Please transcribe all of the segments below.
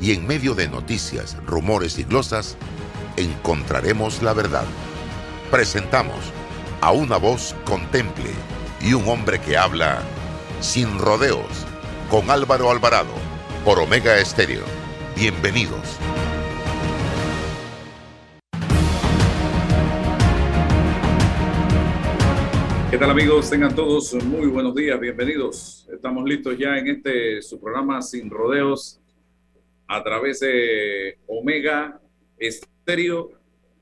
y en medio de noticias, rumores y glosas, encontraremos la verdad. Presentamos a una voz contemple y un hombre que habla sin rodeos con Álvaro Alvarado por Omega Estéreo. Bienvenidos. ¿Qué tal amigos? Tengan todos muy buenos días, bienvenidos. Estamos listos ya en este su programa Sin Rodeos a través de Omega Estéreo,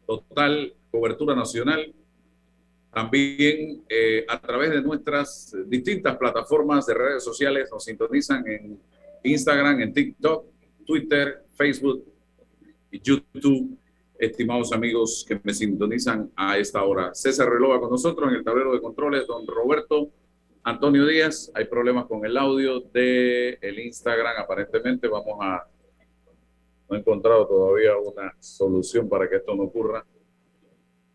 total cobertura nacional. También eh, a través de nuestras distintas plataformas de redes sociales nos sintonizan en Instagram, en TikTok, Twitter, Facebook y YouTube. Estimados amigos que me sintonizan a esta hora. César Relova con nosotros en el tablero de controles, don Roberto Antonio Díaz. Hay problemas con el audio de el Instagram, aparentemente. Vamos a he encontrado todavía una solución para que esto no ocurra.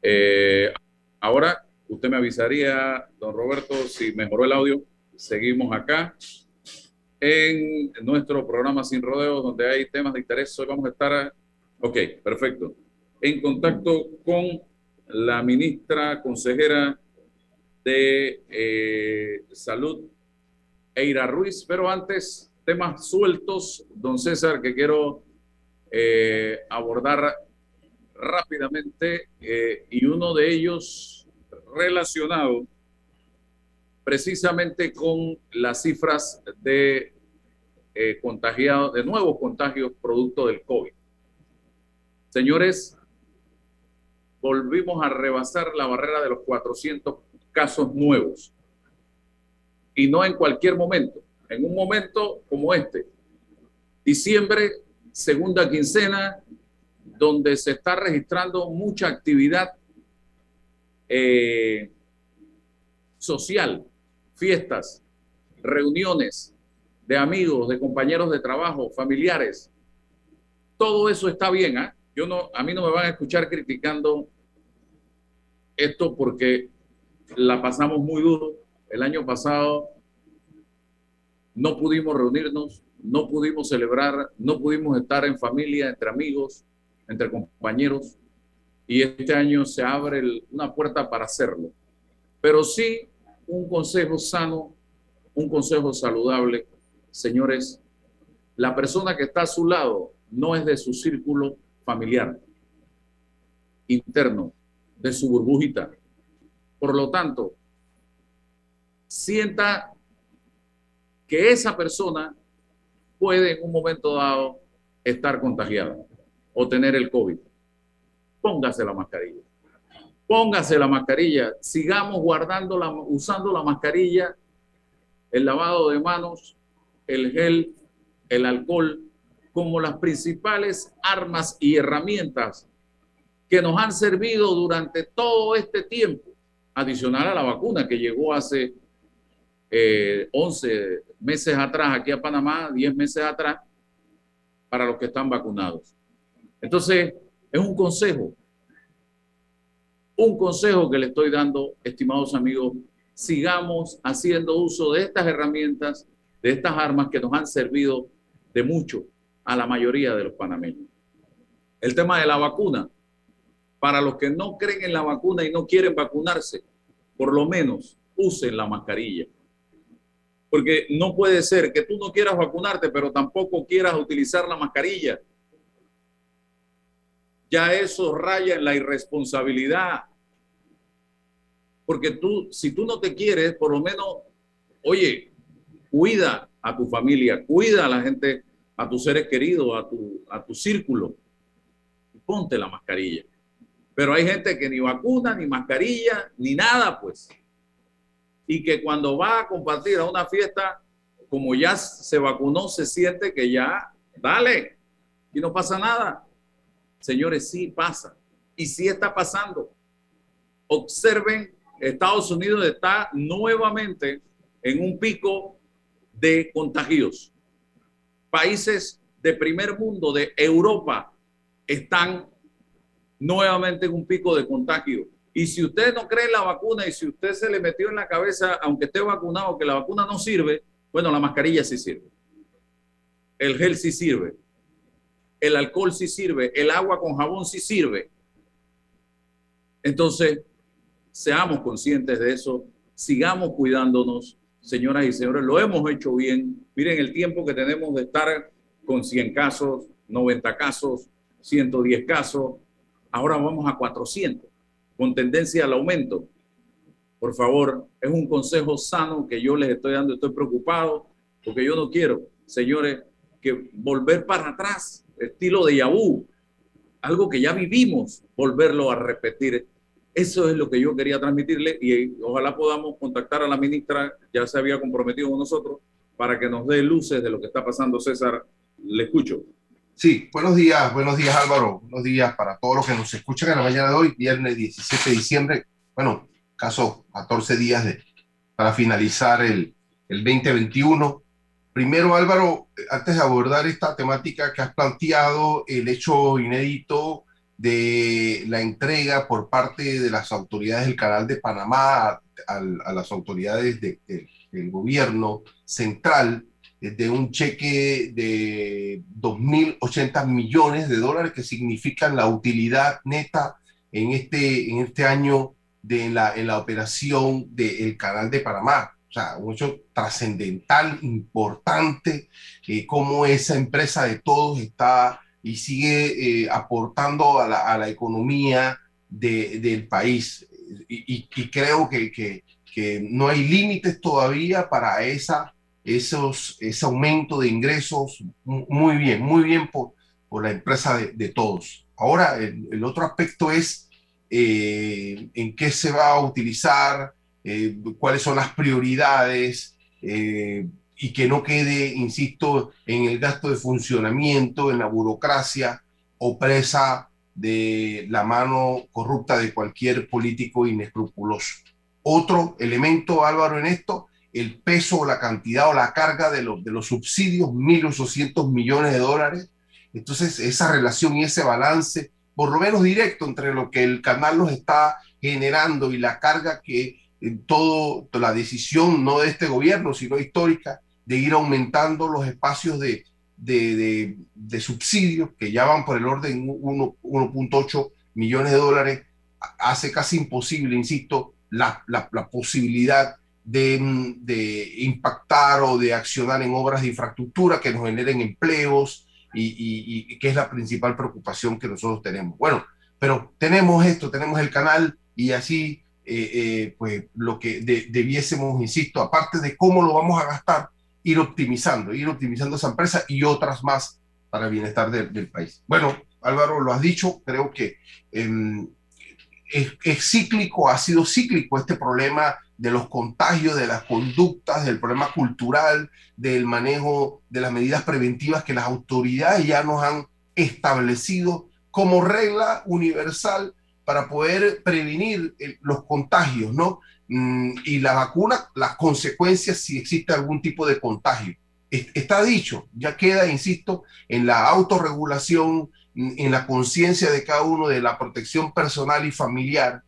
Eh, ahora, usted me avisaría, don Roberto, si mejoró el audio. Seguimos acá en nuestro programa Sin Rodeos, donde hay temas de interés. Hoy vamos a estar, ok, perfecto, en contacto con la ministra consejera de eh, Salud, Eira Ruiz. Pero antes, temas sueltos, don César, que quiero eh, abordar rápidamente eh, y uno de ellos relacionado precisamente con las cifras de eh, contagiados, de nuevos contagios producto del COVID. Señores, volvimos a rebasar la barrera de los 400 casos nuevos. Y no en cualquier momento, en un momento como este. Diciembre segunda quincena, donde se está registrando mucha actividad eh, social, fiestas, reuniones de amigos, de compañeros de trabajo, familiares. Todo eso está bien. ¿ah? Yo no, a mí no me van a escuchar criticando esto porque la pasamos muy duro. El año pasado no pudimos reunirnos, no pudimos celebrar, no pudimos estar en familia, entre amigos, entre compañeros, y este año se abre una puerta para hacerlo. Pero sí un consejo sano, un consejo saludable. Señores, la persona que está a su lado no es de su círculo familiar interno, de su burbujita. Por lo tanto, sienta que esa persona puede en un momento dado estar contagiada o tener el COVID. Póngase la mascarilla. Póngase la mascarilla. Sigamos guardando la, usando la mascarilla, el lavado de manos, el gel, el alcohol, como las principales armas y herramientas que nos han servido durante todo este tiempo, adicional a la vacuna que llegó hace 11 eh, meses atrás aquí a Panamá, 10 meses atrás, para los que están vacunados. Entonces, es un consejo, un consejo que le estoy dando, estimados amigos, sigamos haciendo uso de estas herramientas, de estas armas que nos han servido de mucho a la mayoría de los panameños. El tema de la vacuna, para los que no creen en la vacuna y no quieren vacunarse, por lo menos usen la mascarilla porque no puede ser que tú no quieras vacunarte, pero tampoco quieras utilizar la mascarilla. Ya eso raya en la irresponsabilidad. Porque tú, si tú no te quieres, por lo menos, oye, cuida a tu familia, cuida a la gente, a tus seres queridos, a tu, a tu círculo. Y ponte la mascarilla. Pero hay gente que ni vacuna, ni mascarilla, ni nada, pues y que cuando va a compartir a una fiesta, como ya se vacunó, se siente que ya, dale, y no pasa nada. Señores, sí pasa. Y sí está pasando. Observen, Estados Unidos está nuevamente en un pico de contagios. Países de primer mundo, de Europa, están nuevamente en un pico de contagio. Y si usted no cree en la vacuna y si usted se le metió en la cabeza, aunque esté vacunado, que la vacuna no sirve, bueno, la mascarilla sí sirve. El gel sí sirve. El alcohol sí sirve. El agua con jabón sí sirve. Entonces, seamos conscientes de eso. Sigamos cuidándonos, señoras y señores. Lo hemos hecho bien. Miren el tiempo que tenemos de estar con 100 casos, 90 casos, 110 casos. Ahora vamos a 400 con tendencia al aumento. Por favor, es un consejo sano que yo les estoy dando. Estoy preocupado porque yo no quiero, señores, que volver para atrás, estilo de Yahoo, algo que ya vivimos, volverlo a repetir. Eso es lo que yo quería transmitirle y ojalá podamos contactar a la ministra, ya se había comprometido con nosotros, para que nos dé luces de lo que está pasando. César, le escucho. Sí, buenos días, buenos días Álvaro, buenos días para todos los que nos escuchan en la mañana de hoy, viernes 17 de diciembre, bueno, caso 14 días de, para finalizar el, el 2021. Primero Álvaro, antes de abordar esta temática que has planteado, el hecho inédito de la entrega por parte de las autoridades del Canal de Panamá a, las autoridades de, de, del gobierno central de un cheque de 2.080 millones de dólares que significan la utilidad neta en este, en este año de la, en la operación del canal de Panamá. O sea, un hecho trascendental, importante, eh, cómo esa empresa de todos está y sigue eh, aportando a la, a la economía de, del país. Y, creo que, que no hay límites todavía para esa esos, ese aumento de ingresos, muy bien, muy bien por, por la empresa de, todos. Ahora, el, el, otro aspecto es eh, en qué se va a utilizar, eh, cuáles son las prioridades eh, y que no quede, insisto, en el gasto de funcionamiento, en la burocracia o presa de la mano corrupta de cualquier político inescrupuloso. Otro elemento, Álvaro, en esto el peso o la cantidad o la carga de, los de los subsidios, 1.800 millones de dólares. Entonces, esa relación y ese balance, por lo menos directo, entre lo que el canal nos está generando y la carga que en todo, la decisión, no de este gobierno, sino histórica, de ir aumentando los espacios de, de, de, de subsidios que ya van por el orden 1.8 millones de dólares, hace casi imposible, insisto, la, la, la posibilidad de, impactar o de accionar en obras de infraestructura que nos generen empleos y, que es la principal preocupación que nosotros tenemos. Bueno, pero tenemos esto, tenemos el canal y así, eh, eh, pues lo que de, debiésemos, insisto, aparte de cómo lo vamos a gastar, ir optimizando, ir optimizando esa empresa y otras más para el bienestar de, del país. Bueno, Álvaro, lo has dicho, creo que es, es cíclico, ha sido cíclico este problema de los contagios, de las conductas, del problema cultural, del manejo de las medidas preventivas que las autoridades ya nos han establecido como regla universal para poder prevenir los contagios, ¿no? Mm, y la vacuna, las consecuencias si existe algún tipo de contagio. Está dicho, ya queda, insisto, en la autorregulación, en la conciencia de cada uno de la protección personal y familiar.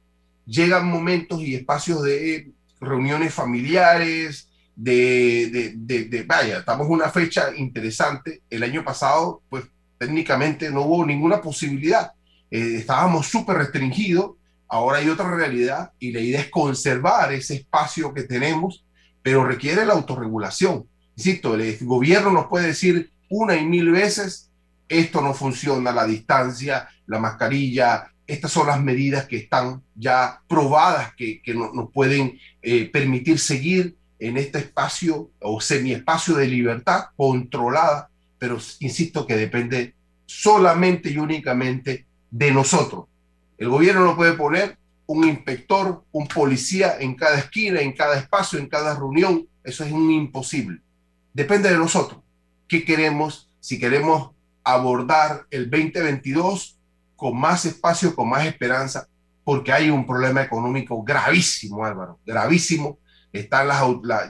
Llegan momentos y espacios de reuniones familiares, de, de, de, vaya, estamos en una fecha interesante. El año pasado, pues técnicamente no hubo ninguna posibilidad. Eh, estábamos súper restringidos. Ahora hay otra realidad y la idea es conservar ese espacio que tenemos, pero requiere la autorregulación. Insisto, el gobierno nos puede decir una y mil veces, esto no funciona, la distancia, la mascarilla, estas son las medidas que están ya probadas que, nos no pueden eh, permitir seguir en este espacio o semiespacio de libertad controlada, pero insisto que depende solamente y únicamente de nosotros. El gobierno no puede poner un inspector, un policía en cada esquina, en cada espacio, en cada reunión. Eso es un imposible. Depende de nosotros. ¿Qué queremos? Si queremos abordar el 2022 con más espacio, con más esperanza, porque hay un problema económico gravísimo, Álvaro, gravísimo. Están las,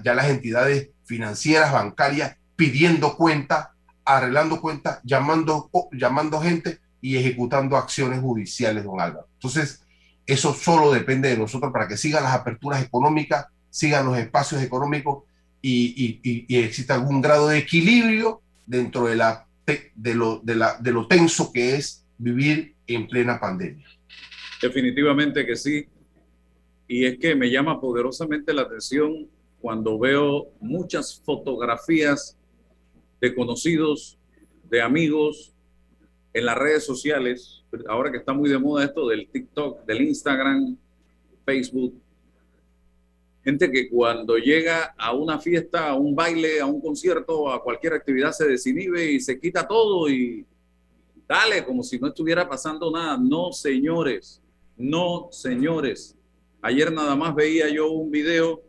ya las entidades financieras, bancarias, pidiendo cuenta, arreglando cuentas, llamando, llamando gente y ejecutando acciones judiciales, don Álvaro. Entonces, eso solo depende de nosotros para que sigan las aperturas económicas, sigan los espacios económicos y, y, exista algún grado de equilibrio dentro de, la, de, lo, de, la, de lo tenso que es vivir en plena pandemia. Definitivamente que sí. Y es que me llama poderosamente la atención cuando veo muchas fotografías de conocidos, de amigos en las redes sociales, ahora que está muy de moda esto del TikTok, del Instagram, Facebook, gente que cuando llega a una fiesta, a un baile, a un concierto, a cualquier actividad se desinhibe y se quita todo y dale como si no estuviera pasando nada. No, señores, no, señores. Ayer nada más veía yo un video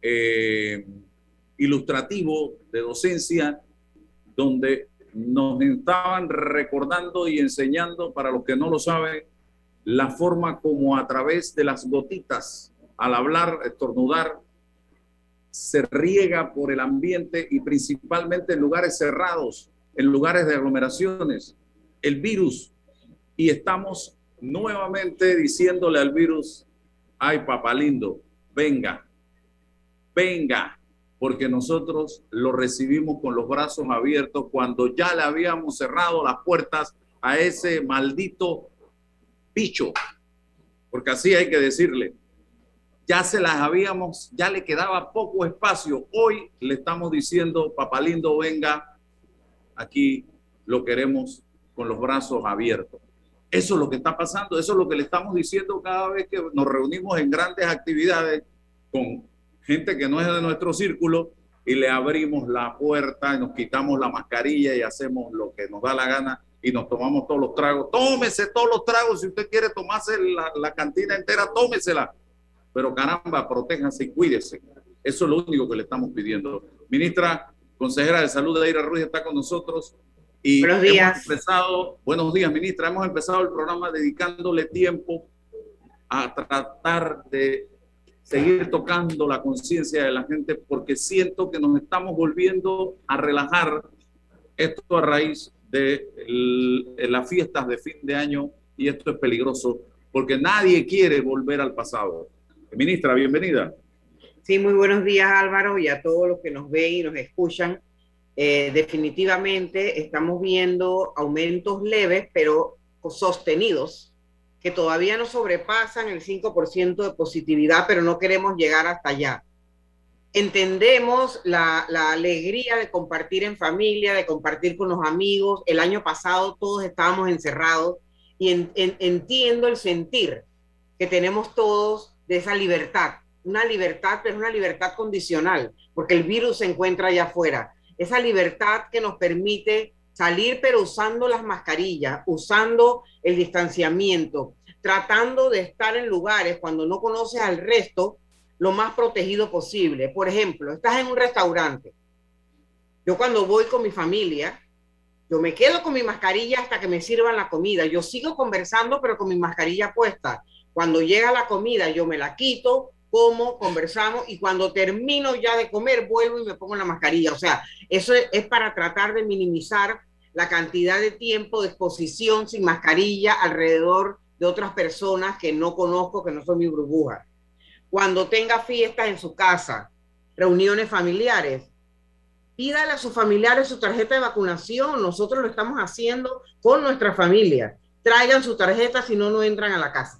eh, ilustrativo de docencia donde nos estaban recordando y enseñando, para los que no lo saben, la forma como a través de las gotitas, al hablar, estornudar, se riega por el ambiente y principalmente en lugares cerrados, en lugares de aglomeraciones, el virus. Y estamos nuevamente diciéndole al virus, ay papá lindo, venga, venga, porque nosotros lo recibimos con los brazos abiertos cuando ya le habíamos cerrado las puertas a ese maldito bicho, porque así hay que decirle, ya se las habíamos, ya le quedaba poco espacio. Hoy le estamos diciendo, papá lindo, venga, aquí lo queremos con los brazos abiertos. Eso es lo que está pasando, eso es lo que le estamos diciendo cada vez que nos reunimos en grandes actividades con gente que no es de nuestro círculo y le abrimos la puerta y nos quitamos la mascarilla y hacemos lo que nos da la gana y nos tomamos todos los tragos. Tómese todos los tragos, si usted quiere tomarse la, la cantina entera, tómesela. Pero caramba, protéjanse y cuídese. Eso es lo único que le estamos pidiendo. Ministra, consejera de salud, Aira Ruiz, está con nosotros. Y buenos días. Hemos empezado, buenos días, ministra. Hemos empezado el programa dedicándole tiempo a tratar de seguir tocando la conciencia de la gente porque siento que nos estamos volviendo a relajar esto a raíz de las fiestas de fin de año y esto es peligroso porque nadie quiere volver al pasado. Ministra, bienvenida. Sí, muy buenos días Álvaro y a todos los que nos ven y nos escuchan. Eh, definitivamente estamos viendo aumentos leves pero sostenidos que todavía no sobrepasan el 5% de positividad, pero no queremos llegar hasta allá. Entendemos la, alegría de compartir en familia, de compartir con los amigos. El año pasado todos estábamos encerrados y entiendo el sentir que tenemos todos de esa libertad. Una libertad, pero una libertad condicional, porque el virus se encuentra allá afuera. Esa libertad que nos permite salir pero usando las mascarillas, usando el distanciamiento, tratando de estar en lugares cuando no conoces al resto lo más protegido posible. Por ejemplo, estás en un restaurante. Yo cuando voy con mi familia, yo me quedo con mi mascarilla hasta que me sirvan la comida. Yo sigo conversando, pero con mi mascarilla puesta. Cuando llega la comida, yo me la quito, como, conversamos y cuando termino ya de comer, vuelvo y me pongo la mascarilla. O sea, eso es para tratar de minimizar la cantidad de tiempo de exposición sin mascarilla alrededor de otras personas que no conozco, que no son mi burbuja. Cuando tenga fiestas en su casa, reuniones familiares, pídale a sus familiares su tarjeta de vacunación. Nosotros lo estamos haciendo con nuestra familia. Traigan su tarjeta si no, no entran a la casa.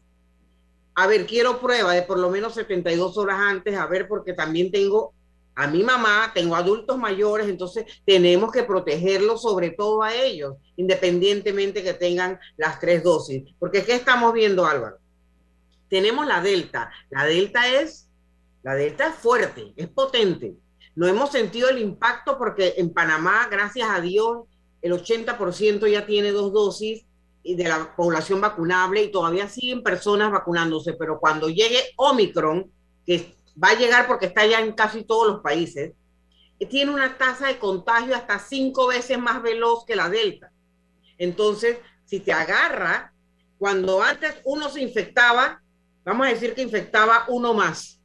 A ver, quiero prueba de por lo menos 72 horas antes, a ver, porque también tengo a mi mamá, tengo adultos mayores, entonces tenemos que protegerlos sobre todo a ellos, independientemente que tengan las tres dosis. Porque ¿qué estamos viendo, Álvaro? Tenemos la delta. La delta es, la delta es fuerte, es potente. No hemos sentido el impacto porque en Panamá, gracias a Dios, el 80% ya tiene dos dosis de la población vacunable y todavía siguen personas vacunándose, pero cuando llegue Omicron, que va a llegar porque está ya en casi todos los países, tiene una tasa de contagio hasta cinco veces más veloz que la Delta. Entonces, si te agarra, cuando antes uno se infectaba, vamos a decir que infectaba uno más,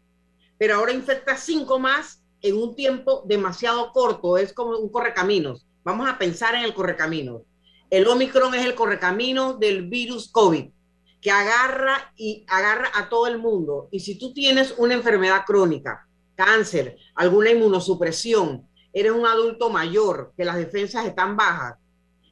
pero ahora infecta cinco más en un tiempo demasiado corto, es como un correcaminos. Vamos a pensar en el correcaminos. El Omicron es el correcaminos del virus COVID, que agarra y agarra a todo el mundo. Y si tú tienes una enfermedad crónica, cáncer, alguna inmunosupresión, eres un adulto mayor, que las defensas están bajas,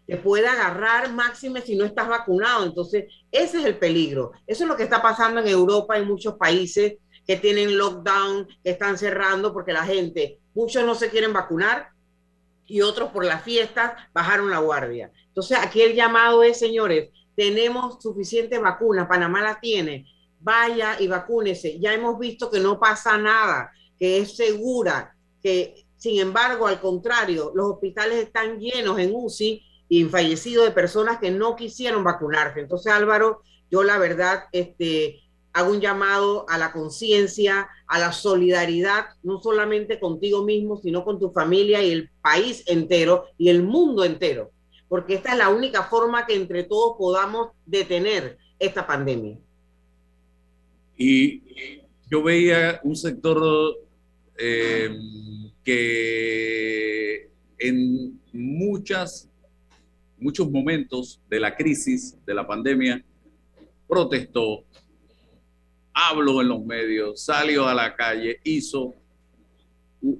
te puede agarrar máxime si no estás vacunado. Entonces, ese es el peligro. Eso es lo que está pasando en Europa y muchos países que tienen lockdown, que están cerrando porque la gente, muchos no se quieren vacunar y otros por las fiestas bajaron la guardia. Entonces, aquí el llamado es, señores, tenemos suficientes vacunas, Panamá la tiene, vaya y vacúnese. Ya hemos visto que no pasa nada, que es segura, que sin embargo, al contrario, los hospitales están llenos en UCI y fallecidos de personas que no quisieron vacunarse. Entonces, Álvaro, yo la verdad, este, hago un llamado a la conciencia, a la solidaridad, no solamente contigo mismo, sino con tu familia y el país entero y el mundo entero, porque esta es la única forma que entre todos podamos detener esta pandemia. Y yo veía un sector eh, que en muchas muchos momentos de la crisis, de la pandemia, protestó, habló en los medios, salió a la calle, hizo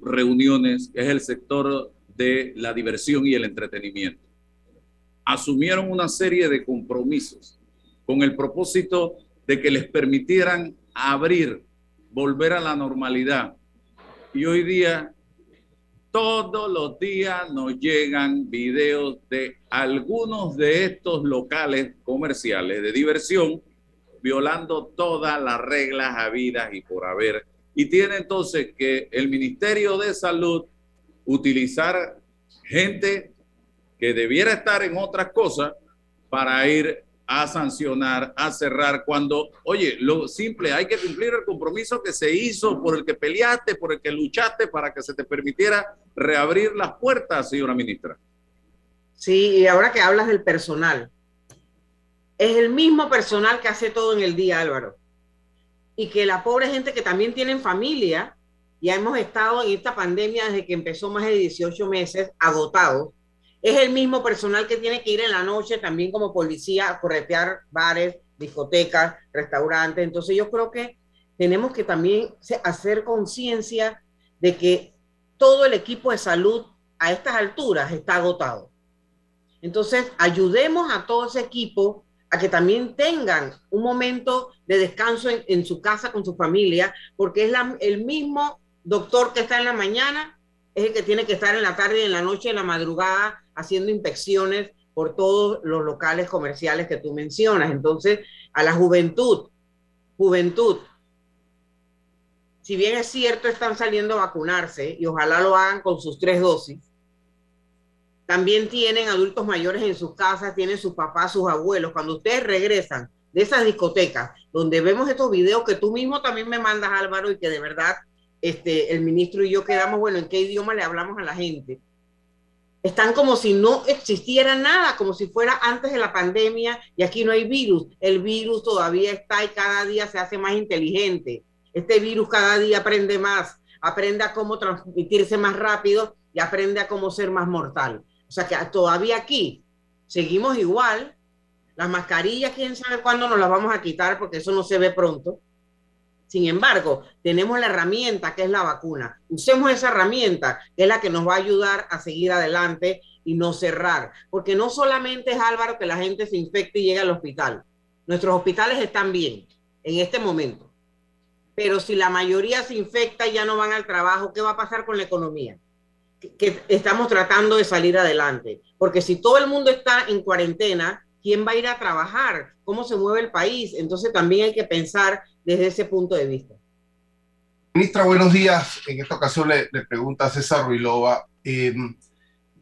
reuniones, es el sector de la diversión y el entretenimiento. Asumieron una serie de compromisos con el propósito de que les permitieran abrir, volver a la normalidad. Y hoy día todos los días nos llegan videos de algunos de estos locales comerciales de diversión violando todas las reglas habidas y por haber. Y tiene entonces que el Ministerio de Salud utilizar gente que debiera estar en otras cosas para ir a sancionar, a cerrar, cuando, oye, lo simple, hay que cumplir el compromiso que se hizo, por el que peleaste, por el que luchaste para que se te permitiera reabrir las puertas, señora ministra. Sí, y ahora que hablas del personal, es el mismo personal que hace todo en el día, Álvaro. Y que la pobre gente que también tienen familia, ya hemos estado en esta pandemia desde que empezó más de 18 meses, agotados es el mismo personal que tiene que ir en la noche también como policía a corretear bares, discotecas, restaurantes. Entonces yo creo que tenemos que también hacer conciencia de que todo el equipo de salud a estas alturas está agotado. Entonces, ayudemos a todo ese equipo a que también tengan un momento de descanso en, su casa con su familia, porque es el mismo doctor que está en la mañana, es el que tiene que estar en la tarde, en la noche, en la madrugada, haciendo inspecciones por todos los locales comerciales que tú mencionas. Entonces, a la juventud, juventud, si bien es cierto, están saliendo a vacunarse y ojalá lo hagan con sus tres dosis, también tienen adultos mayores en sus casas, tienen sus papás, sus abuelos. Cuando ustedes regresan de esas discotecas, donde vemos estos videos que tú mismo también me mandas, Álvaro, y que de verdad este, el ministro y yo quedamos, bueno, ¿en qué idioma le hablamos a la gente? están como si no existiera nada, como si fuera antes de la pandemia y aquí no hay virus. El virus todavía está y cada día se hace más inteligente. Este virus cada día aprende más, aprende a cómo transmitirse más rápido y aprende a cómo ser más mortal. Sea que todavía aquí seguimos igual. Las mascarillas, quién sabe cuándo nos las vamos a quitar porque eso no se ve pronto. Sin embargo, tenemos la herramienta que es la vacuna. Usemos esa herramienta que es la que nos va a ayudar a seguir adelante y no cerrar. Porque no solamente es Álvaro que la gente se infecte y llegue al hospital. Nuestros hospitales están bien en este momento. Pero si la mayoría se infecta y ya no van al trabajo, ¿qué va a pasar con la economía? Que, estamos tratando de salir adelante. Porque si todo el mundo está en cuarentena, ¿quién va a ir a trabajar? ¿Cómo se mueve el país? Entonces también hay que pensar desde ese punto de vista. Ministra, buenos días. En esta ocasión le, pregunta a César Ruilova. Em,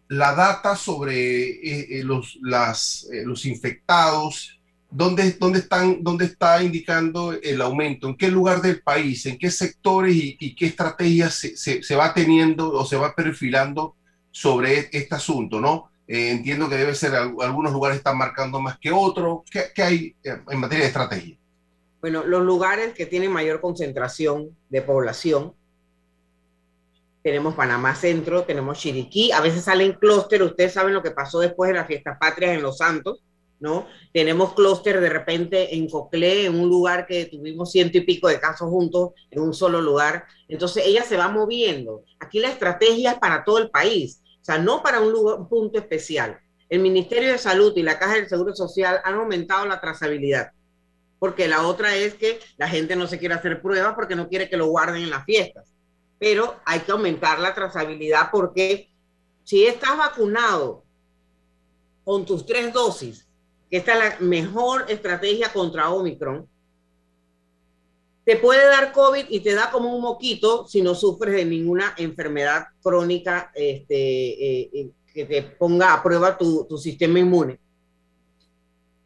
la data sobre eh, eh, los, eh, los infectados, ¿dónde, dónde, están, ¿dónde está indicando el aumento? ¿En qué lugar del país? ¿En qué sectores y, qué estrategias se, se, va teniendo o se va perfilando sobre este asunto? ¿no? Eh, entiendo que debe ser, algunos lugares están marcando más que otros. ¿Qué, ¿Qué, hay en materia de estrategia? Bueno, los lugares que tienen mayor concentración de población, tenemos Panamá Centro, tenemos Chiriquí, a veces salen clúster, ustedes saben lo que pasó después de las fiestas patrias en Los Santos, ¿no? Tenemos clúster de repente en Coclé, en un lugar que tuvimos ciento y pico de casos juntos en un solo lugar. Entonces ella se va moviendo. Aquí la estrategia es para todo el país, o sea, no para un, un punto especial. El Ministerio de Salud y la Caja del Seguro Social han aumentado la trazabilidad porque la otra es que la gente no se quiere hacer pruebas porque no quiere que lo guarden en las fiestas. Pero hay que aumentar la trazabilidad porque si estás vacunado con tus tres dosis, que esta es la mejor estrategia contra Omicron, te puede dar COVID y te da como un moquito si no sufres de ninguna enfermedad crónica este, eh, eh, que te ponga a prueba tu, tu sistema inmune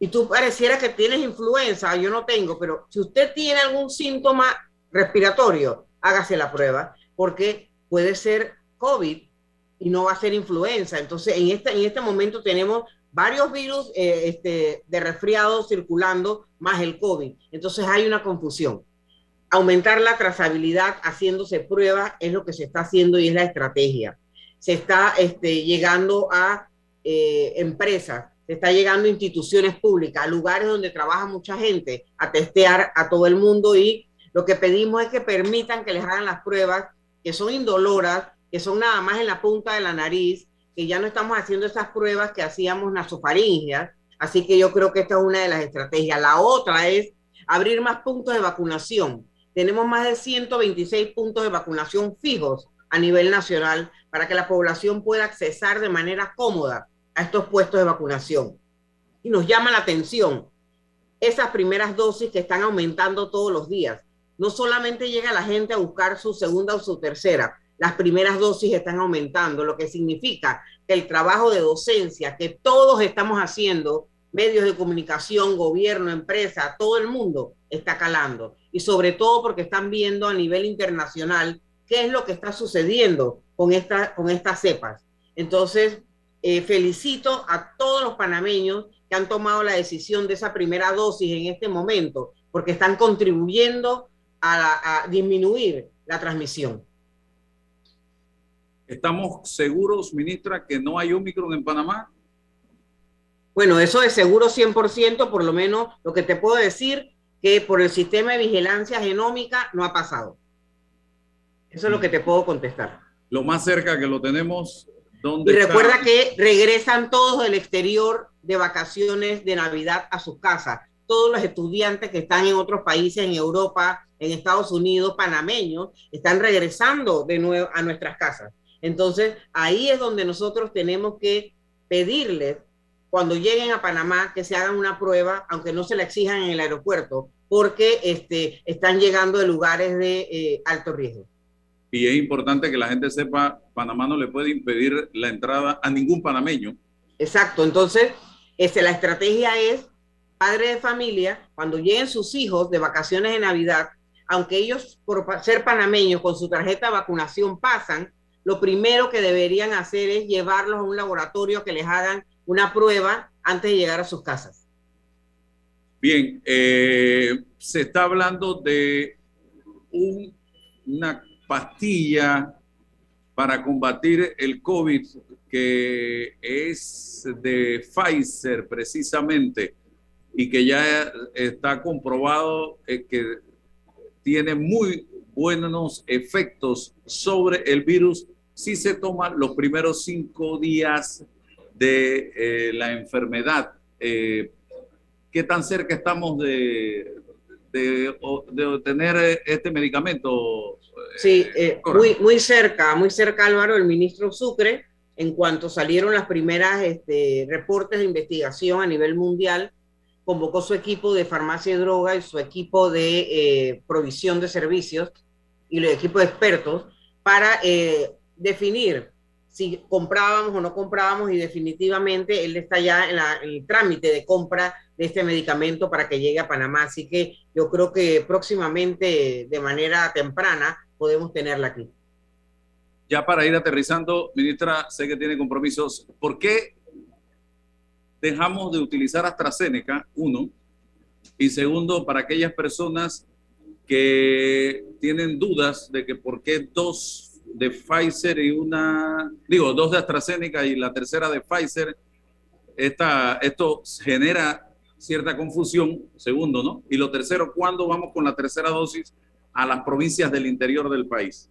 y tú pareciera que tienes influenza, yo no tengo, pero si usted tiene algún síntoma respiratorio, hágase la prueba, porque puede ser COVID y no va a ser influenza. Entonces, en este, en este momento tenemos varios virus eh, este, de resfriado circulando, más el COVID. Entonces, hay una confusión. Aumentar la trazabilidad haciéndose pruebas es lo que se está haciendo y es la estrategia. Se está este, llegando a eh, empresas está llegando a instituciones públicas, a lugares donde trabaja mucha gente, a testear a todo el mundo y lo que pedimos es que permitan que les hagan las pruebas que son indoloras, que son nada más en la punta de la nariz, que ya no estamos haciendo esas pruebas que hacíamos nasofaringias. Así que yo creo que esta es una de las estrategias. La otra es abrir más puntos de vacunación. Tenemos más de 126 puntos de vacunación fijos a nivel nacional para que la población pueda accesar de manera cómoda a estos puestos de vacunación. Y nos llama la atención esas primeras dosis que están aumentando todos los días. No solamente llega la gente a buscar su segunda o su tercera, las primeras dosis están aumentando, lo que significa que el trabajo de docencia que todos estamos haciendo, medios de comunicación, gobierno, empresa, todo el mundo está calando. Y sobre todo porque están viendo a nivel internacional qué es lo que está sucediendo con, esta, con estas cepas. Entonces, eh, felicito a todos los panameños que han tomado la decisión de esa primera dosis en este momento, porque están contribuyendo a, disminuir la transmisión. ¿Estamos seguros, ministra, que no hay Omicron en Panamá? Bueno, eso es seguro 100%, por lo menos lo que te puedo decir, que por el sistema de vigilancia genómica no ha pasado. Eso es lo que te puedo contestar. Lo más cerca que lo tenemos y recuerda que regresan todos del exterior de vacaciones de Navidad a sus casas. Todos los estudiantes que están en otros países, en Europa, en Estados Unidos, panameños, están regresando de nuevo a nuestras casas. Entonces, ahí es donde nosotros tenemos que pedirles, cuando lleguen a Panamá, que se hagan una prueba, aunque no se la exijan en el aeropuerto, porque este, están llegando de lugares de eh, alto riesgo. Y es importante que la gente sepa, Panamá no le puede impedir la entrada a ningún panameño. Exacto, entonces este, la estrategia es, padre de familia, cuando lleguen sus hijos de vacaciones de Navidad, aunque ellos por ser panameños con su tarjeta de vacunación pasan, lo primero que deberían hacer es llevarlos a un laboratorio que les hagan una prueba antes de llegar a sus casas. Bien, eh, se está hablando de un, una pastilla para combatir el COVID que es de Pfizer precisamente y que ya está comprobado eh, que tiene muy buenos efectos sobre el virus si se toma los primeros cinco días de eh, la enfermedad. Eh, ¿Qué tan cerca estamos de, de, de obtener este medicamento, Sí, eh, muy, muy cerca, muy cerca Álvaro, el ministro Sucre, en cuanto salieron las primeras este, reportes de investigación a nivel mundial, convocó su equipo de farmacia y droga y su equipo de eh, provisión de servicios y el equipo de expertos para eh, definir si comprábamos o no comprábamos y definitivamente él está ya en, en, el trámite de compra de este medicamento para que llegue a Panamá. Así que yo creo que próximamente, de manera temprana, podemos tenerla aquí. Ya para ir aterrizando, ministra, sé que tiene compromisos. ¿Por qué dejamos de utilizar AstraZeneca? Uno. Y segundo, para aquellas personas que tienen dudas de que por qué dos de Pfizer y una, digo, dos de AstraZeneca y la tercera de Pfizer, esta, esto genera cierta confusión, segundo, ¿no? Y lo tercero, ¿cuándo vamos con la tercera dosis a las provincias del interior del país?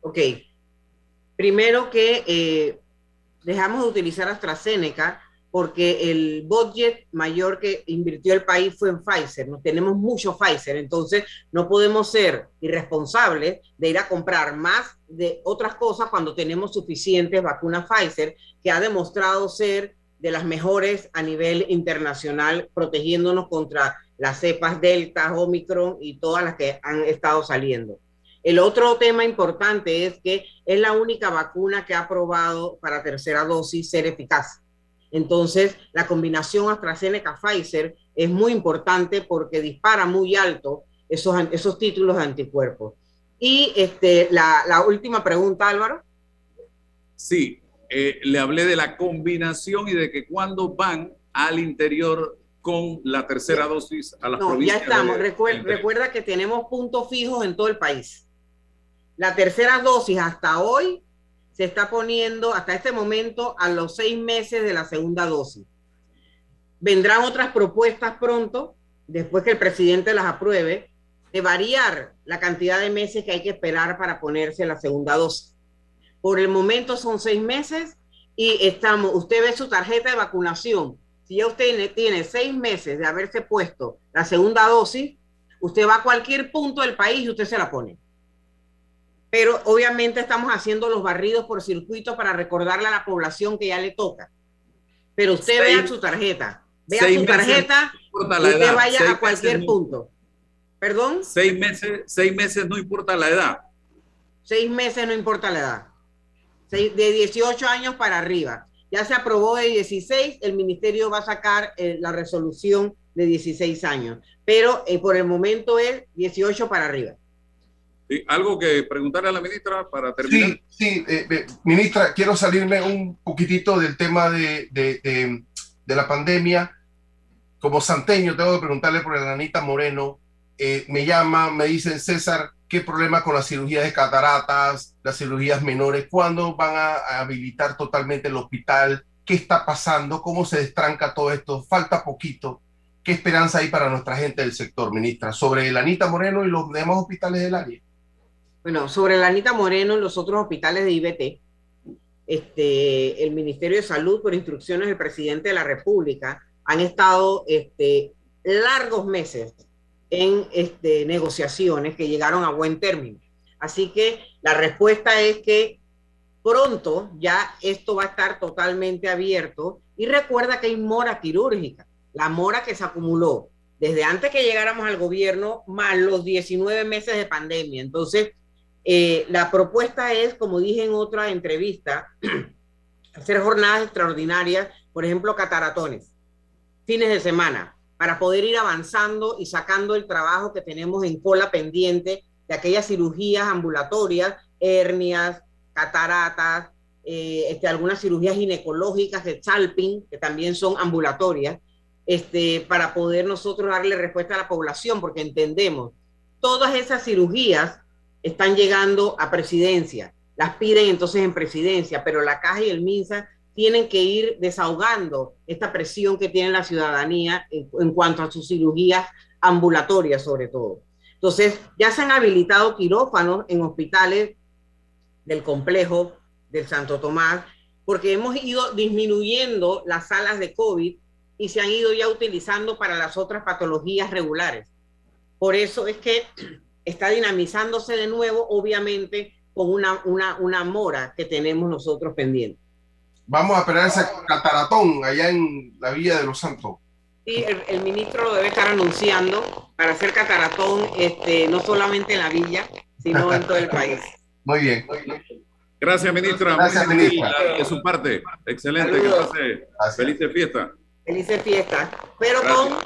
Ok. Primero que eh, dejamos de utilizar AstraZeneca porque el budget mayor que invirtió el país fue en Pfizer. No tenemos mucho Pfizer, entonces no podemos ser irresponsables de ir a comprar más de otras cosas cuando tenemos suficientes vacunas Pfizer, que ha demostrado ser de las mejores a nivel internacional, protegiéndonos contra las cepas Delta, Omicron y todas las que han estado saliendo. El otro tema importante es que es la única vacuna que ha probado para tercera dosis ser eficaz. Entonces, la combinación AstraZeneca-Pfizer es muy importante porque dispara muy alto esos, esos títulos de anticuerpos. Y este, la, la última pregunta, Álvaro. Sí, eh, le hablé de la combinación y de que cuando van al interior con la tercera dosis a las no, Ya estamos. recuerda que tenemos puntos fijos en todo el país. La tercera dosis hasta hoy se está poniendo hasta este momento a los seis meses de la segunda dosis. Vendrán otras propuestas pronto, después que el presidente las apruebe, de variar la cantidad de meses que hay que esperar para ponerse la segunda dosis. Por el momento son seis meses y estamos, usted ve su tarjeta de vacunación. Si ya usted tiene seis meses de haberse puesto la segunda dosis, usted va a cualquier punto del país y usted se la pone pero obviamente estamos haciendo los barridos por circuito para recordarle a la población que ya le toca. Pero usted vea su tarjeta, vea su tarjeta y usted vaya a cualquier punto. ¿Perdón? Seis meses, seis meses no importa la edad. Seis meses no importa la edad. de 18 años para arriba. Ya se aprobó de 16, el ministerio va a sacar eh, la resolución de 16 años, pero eh, por el momento es 18 para arriba. ¿Algo que preguntarle a la ministra para terminar? Sí, sí, eh, ministra, quiero salirme un poquitito del tema de, de, de, la pandemia. Como santeño, tengo que preguntarle por el Anita Moreno. Eh, me llama, me dicen, César, ¿qué problema con las cirugías de cataratas, las cirugías menores? ¿Cuándo van a, habilitar totalmente el hospital? ¿Qué está pasando? ¿Cómo se destranca todo esto? Falta poquito. ¿Qué esperanza hay para nuestra gente del sector, ministra, sobre el Anita Moreno y los demás hospitales del área? Bueno, sobre la Anita Moreno y los otros hospitales de IBT, este, el Ministerio de Salud, por instrucciones del presidente de la República, han estado este, largos meses en este, negociaciones que llegaron a buen término. Así que la respuesta es que pronto ya esto va a estar totalmente abierto y recuerda que hay mora quirúrgica, la mora que se acumuló desde antes que llegáramos al gobierno, más los 19 meses de pandemia. Entonces, eh, la propuesta es, como dije en otra entrevista, hacer jornadas extraordinarias, por ejemplo, cataratones, fines de semana, para poder ir avanzando y sacando el trabajo que tenemos en cola pendiente de aquellas cirugías ambulatorias, hernias, cataratas, eh, este, algunas cirugías ginecológicas de chalping, que también son ambulatorias, este, para poder nosotros darle respuesta a la población, porque entendemos, todas esas cirugías están llegando a presidencia, las piden entonces en presidencia, pero la caja y el MINSA tienen que ir desahogando esta presión que tiene la ciudadanía en, cuanto a sus cirugías ambulatorias sobre todo. Entonces, ya se han habilitado quirófanos en hospitales del complejo del Santo Tomás, porque hemos ido disminuyendo las salas de COVID y se han ido ya utilizando para las otras patologías regulares. Por eso es que está dinamizándose de nuevo, obviamente con una, una, una mora que tenemos nosotros pendiente. Vamos a esperar ese cataratón allá en la Villa de los Santos. Sí, el, ministro lo debe estar anunciando para hacer cataratón, este, no solamente en la villa, sino en todo el país. Muy bien. Gracias, ministra. Gracias, ministra. De su parte. Excelente. Feliz fiesta. Feliz fiesta, pero con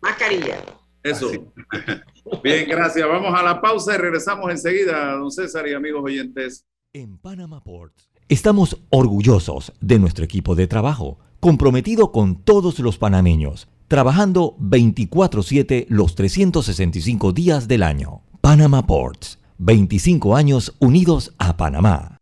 mascarilla. Eso. Bien, gracias. Vamos a la pausa y regresamos enseguida, don César y amigos oyentes. En Panama Port Estamos orgullosos de nuestro equipo de trabajo, comprometido con todos los panameños, trabajando 24/7 los 365 días del año. Panama Ports, 25 años unidos a Panamá.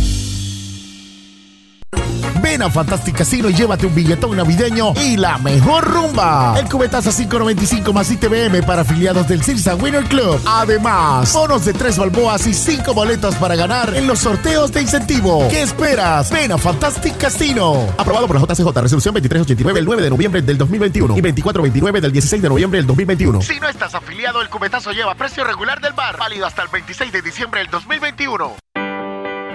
Ven a Fantastic Casino y llévate un billetón navideño y la mejor rumba. El cubetazo a 5.95 más ITBM para afiliados del Cirsa Winner Club. Además, bonos de 3 balboas y 5 boletos para ganar en los sorteos de incentivo. ¿Qué esperas? Ven a Fantastic Casino. Aprobado por la JCJ, resolución 2389 el 9 de noviembre del 2021 y 2429 del 16 de noviembre del 2021. Si no estás afiliado, el cubetazo lleva precio regular del bar, válido hasta el 26 de diciembre del 2021.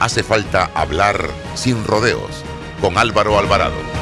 hace falta hablar sin rodeos con Álvaro Alvarado.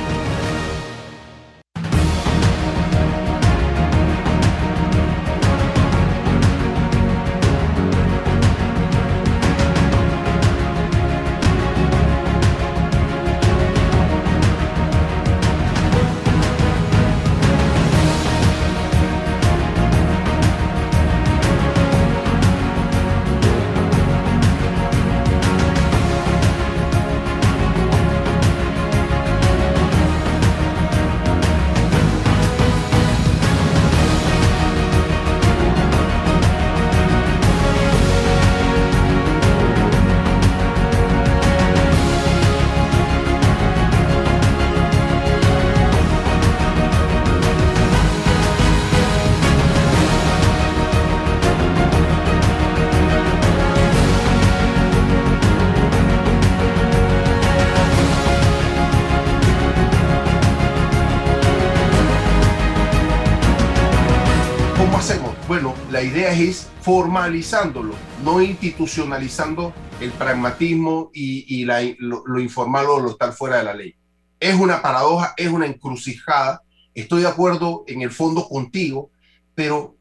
Formalizándolo, no institucionalizando el pragmatismo y, lo, lo, informal o lo tal fuera de la ley. Es una paradoja, es una encrucijada. Estoy de acuerdo en el fondo contigo, pero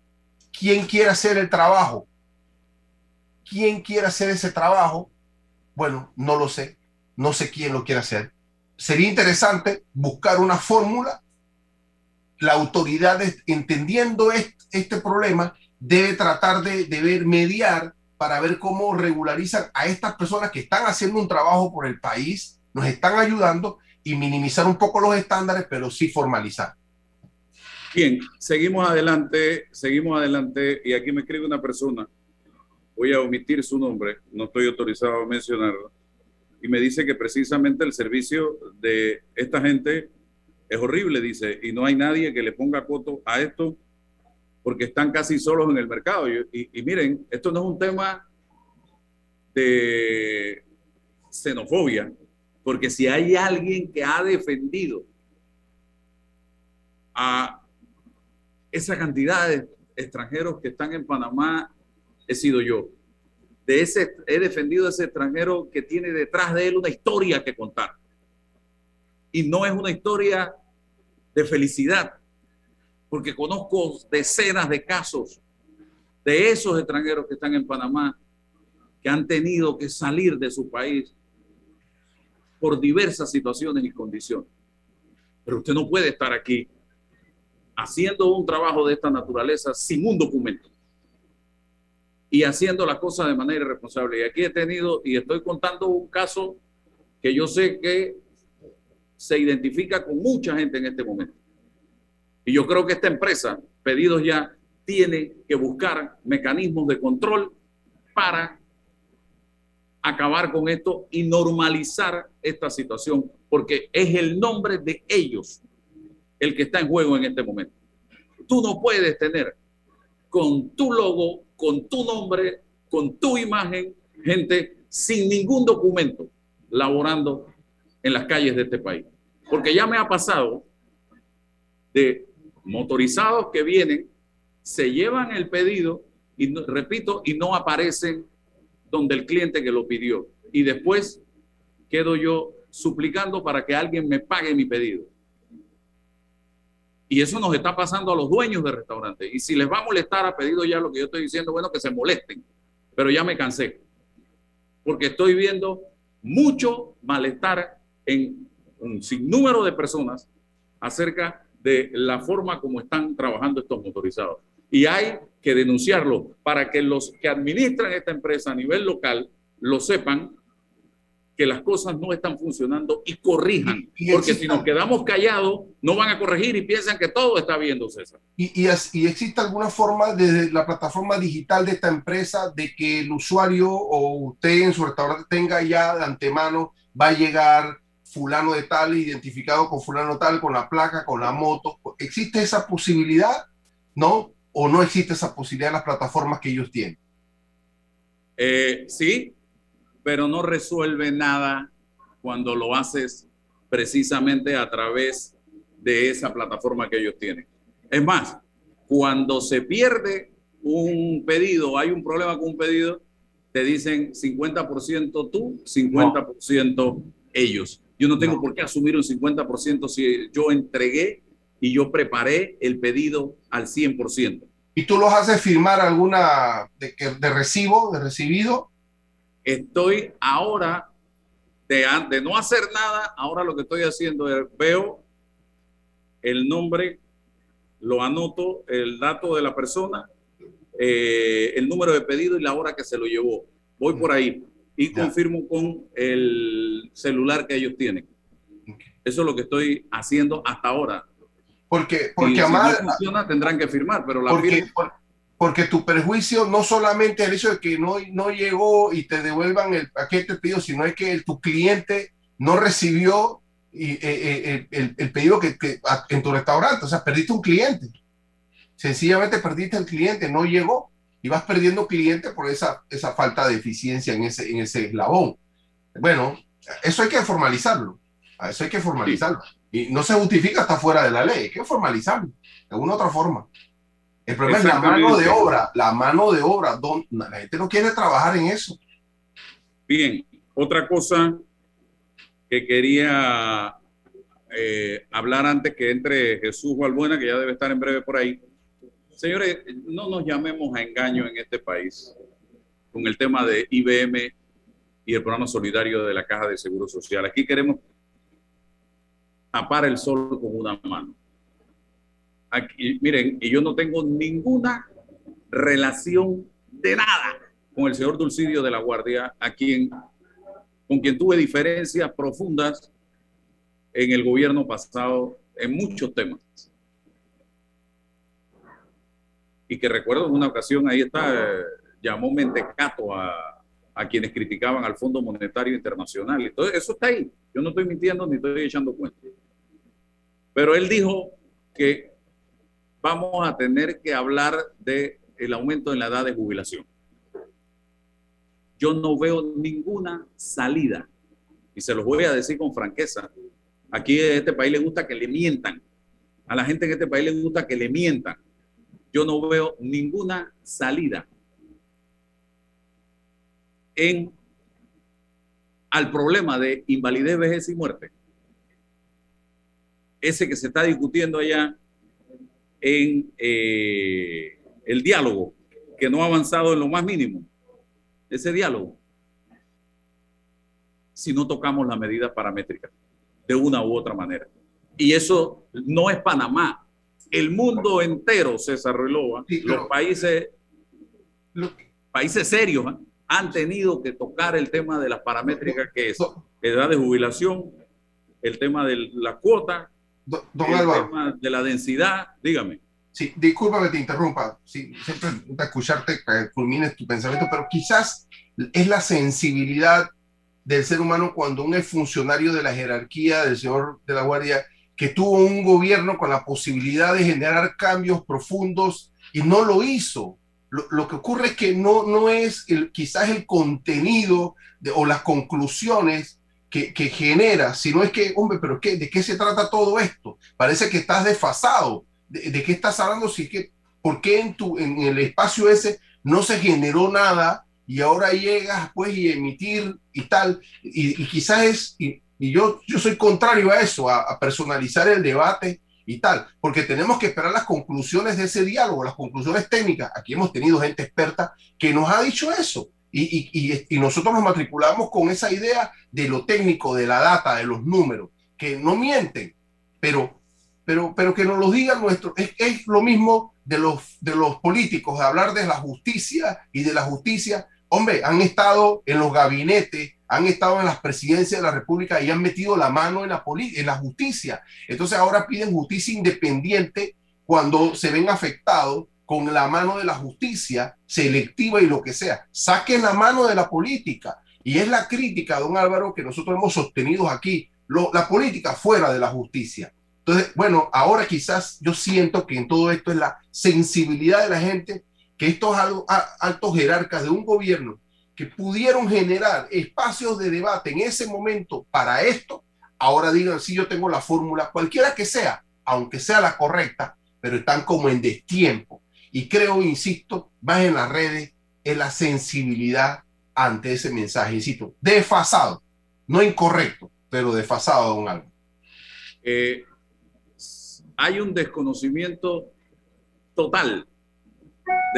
¿quién quiere hacer el trabajo? ¿Quién quiere hacer ese trabajo? Bueno, no lo sé. No sé quién lo quiere hacer. Sería interesante buscar una fórmula. La autoridad, entendiendo este problema, debe tratar de, de ver mediar para ver cómo regularizan a estas personas que están haciendo un trabajo por el país, nos están ayudando y minimizar un poco los estándares, pero sí formalizar. Bien, seguimos adelante, seguimos adelante y aquí me escribe una persona, voy a omitir su nombre, no estoy autorizado a mencionarlo, y me dice que precisamente el servicio de esta gente es horrible, dice, y no hay nadie que le ponga coto a esto porque están casi solos en el mercado. Y, miren, esto no es un tema de xenofobia, porque si hay alguien que ha defendido a esa cantidad de extranjeros que están en Panamá, he sido yo. De ese, he defendido a ese extranjero que tiene detrás de él una historia que contar. Y no es una historia de felicidad, porque conozco decenas de casos de esos extranjeros que están en Panamá que han tenido que salir de su país por diversas situaciones y condiciones. Pero usted no puede estar aquí haciendo un trabajo de esta naturaleza sin un documento y haciendo las cosas de manera irresponsable. Y aquí he tenido, y estoy contando un caso que yo sé que se identifica con mucha gente en este momento. Y yo creo que esta empresa, pedidos ya, tiene que buscar mecanismos de control para acabar con esto y normalizar esta situación, porque es el nombre de ellos el que está en juego en este momento. Tú no puedes tener con tu logo, con tu nombre, con tu imagen, gente sin ningún documento laborando en las calles de este país. Porque ya me ha pasado de motorizados que vienen, se llevan el pedido y, repito, y no aparecen donde el cliente que lo pidió. Y después quedo yo suplicando para que alguien me pague mi pedido. Y eso nos está pasando a los dueños de restaurantes. Y si les va a molestar a pedido ya lo que yo estoy diciendo, bueno, que se molesten. Pero ya me cansé. Porque estoy viendo mucho malestar en un sinnúmero de personas acerca de la forma como están trabajando estos motorizados. Y hay que denunciarlo para que los que administran esta empresa a nivel local lo sepan que las cosas no están funcionando y corrijan. porque si nos quedamos callados, no van a corregir y piensan que todo está bien, César. Y, y, y, existe alguna forma desde la plataforma digital de esta empresa de que el usuario o usted en su restaurante tenga ya de antemano, va a llegar fulano de tal, identificado con fulano tal, con la placa, con la moto. ¿Existe esa posibilidad? ¿No? ¿O no existe esa posibilidad en las plataformas que ellos tienen? Eh, sí, pero no resuelve nada cuando lo haces precisamente a través de esa plataforma que ellos tienen. Es más, cuando se pierde un pedido, hay un problema con un pedido, te dicen 50% tú, 50% ellos. Yo no tengo por qué asumir un 50% si yo entregué y yo preparé el pedido al 100%. ¿Y tú los haces firmar alguna de, de recibo, de recibido? Estoy ahora, de, de no hacer nada, ahora lo que estoy haciendo es veo el nombre, lo anoto, el dato de la persona, eh, el número de pedido y la hora que se lo llevó. Voy por ahí y confirmo con el celular que ellos tienen. Eso es lo que estoy haciendo hasta ahora. Porque, porque si no funciona, tendrán que firmar, pero la porque, porque tu perjuicio no solamente el hecho de que no, no llegó y te devuelvan el paquete pedido, sino es que tu cliente no recibió y, eh, eh, el, el, pedido que, que, en tu restaurante. O sea, perdiste un cliente. Sencillamente perdiste el cliente, no llegó y vas perdiendo clientes por esa, esa falta de eficiencia en ese, en ese eslabón. Bueno, eso hay que formalizarlo. Eso hay que formalizarlo. Y no se justifica hasta fuera de la ley, hay que formalizarlo de una otra forma. El problema es la mano de obra, la mano de obra. Don, la gente no quiere trabajar en eso. Bien, otra cosa que quería eh, hablar antes que entre Jesús Valbuena, que ya debe estar en breve por ahí, Señores, no nos llamemos a engaño en este país con el tema de IBM y el programa solidario de la Caja de Seguro Social. Aquí queremos tapar el sol con una mano. Aquí, miren, y yo no tengo ninguna relación de nada con el señor Dulcidio de la Guardia, a quien, con quien tuve diferencias profundas en el gobierno pasado en muchos temas. Y que recuerdo en una ocasión, ahí está, llamó mentecato a, a quienes criticaban al Fondo Monetario Internacional. Entonces, eso está ahí. Yo no estoy mintiendo ni estoy echando cuenta. Pero él dijo que vamos a tener que hablar de el aumento en la edad de jubilación. Yo no veo ninguna salida. Y se los voy a decir con franqueza. Aquí en este país le gusta que le mientan. A la gente en este país le gusta que le mientan. Yo no veo ninguna salida en al problema de invalidez, vejez y muerte. Ese que se está discutiendo allá en eh, el diálogo, que no ha avanzado en lo más mínimo. Ese diálogo. Si no tocamos la medida paramétrica de una u otra manera. Y eso no es Panamá. El mundo entero, César Relova, los países, países serios, ¿eh? han tenido que tocar el tema de las paramétricas que es edad de jubilación, el tema de la cuota, Don el Álvaro. tema de la densidad, dígame. Sí, disculpa que te interrumpa. Sí, siempre me gusta escucharte que culmines tu pensamiento, pero quizás es la sensibilidad del ser humano cuando es funcionario de la jerarquía del señor de la Guardia, que tuvo un gobierno con la posibilidad de generar cambios profundos y no lo hizo. Lo, lo que ocurre es que no, no es el, quizás el contenido de- o las conclusiones que, que genera, sino es que, hombre, pero ¿qué, ¿de qué se trata todo esto? Parece que estás desfasado. ¿De, de qué estás hablando? Si es que, ¿Por qué en, tu, en el espacio ese no se generó nada y ahora llegas pues y emitir y tal? Y, y quizás es, y, y yo, yo soy contrario a eso, a, a personalizar el debate y tal, porque tenemos que esperar las conclusiones de ese diálogo, las conclusiones técnicas. Aquí hemos tenido gente experta que nos ha dicho eso. Y, y, y, nosotros nos matriculamos con esa idea de lo técnico, de la data, de los números, que no mienten, pero, pero, pero que nos lo digan nuestros. Es, es lo mismo de los, de los políticos, de hablar de la justicia y de la justicia. Hombre, han estado en los gabinetes, han estado en las presidencias de la República y han metido la mano en la, en la justicia. Entonces ahora piden justicia independiente cuando se ven afectados con la mano de la justicia selectiva y lo que sea. Saquen la mano de la política. Y es la crítica, don Álvaro, que nosotros hemos sostenido aquí, lo, la política fuera de la justicia. Entonces, bueno, ahora quizás yo siento que en todo esto es la sensibilidad de la gente, que estos altos jerarcas de un gobierno que pudieron generar espacios de debate en ese momento para esto, ahora digan, sí, yo tengo la fórmula, cualquiera que sea, aunque sea la correcta, pero están como en destiempo. Y creo, insisto, más en las redes, es la sensibilidad ante ese mensaje, insisto, desfasado, no incorrecto, pero desfasado, don Álvaro. Eh, hay un desconocimiento total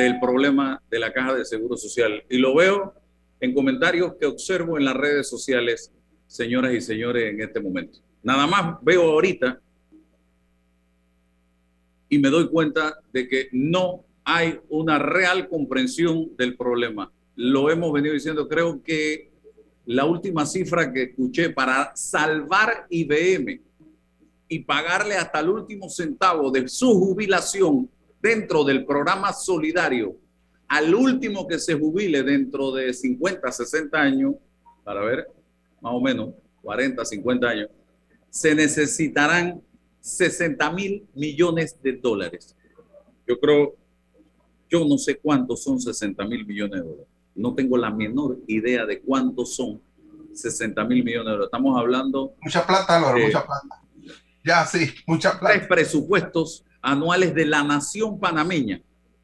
del problema de la caja de seguro social y lo veo en comentarios que observo en las redes sociales, señoras y señores, en este momento. Nada más veo ahorita y me doy cuenta de que no hay una real comprensión del problema. Lo hemos venido diciendo, creo que la última cifra que escuché para salvar IBM y pagarle hasta el último centavo de su jubilación dentro del programa solidario al último que se jubile dentro de 50, 60 años, para ver, más o menos 40, 50 años, se necesitarán 60 mil millones de dólares. Yo creo, yo no sé cuántos son 60 mil millones de dólares. No tengo la menor idea de cuántos son 60 mil millones de dólares. Estamos hablando... Mucha plata, mucha plata. Ya, sí, mucha plata. Tres presupuestos anuales de la nación panameña,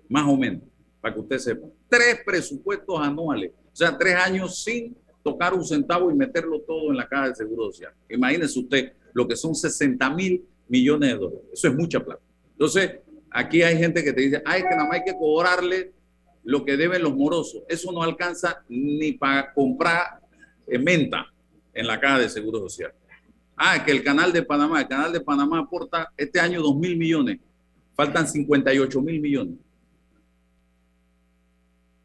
más o menos, para que usted sepa. Tres presupuestos anuales. O sea, tres años sin tocar un centavo y meterlo todo en la caja de seguro social. Imagínese usted lo que son 60 mil millones de dólares. Eso es mucha plata. Entonces, aquí hay gente que te dice, ay, que nada más hay que cobrarle lo que deben los morosos. Eso no alcanza ni para comprar eh, menta en la caja de seguro social. Ah, que el canal de Panamá, el canal de Panamá aporta este año 2 mil millones. Faltan 58 mil millones.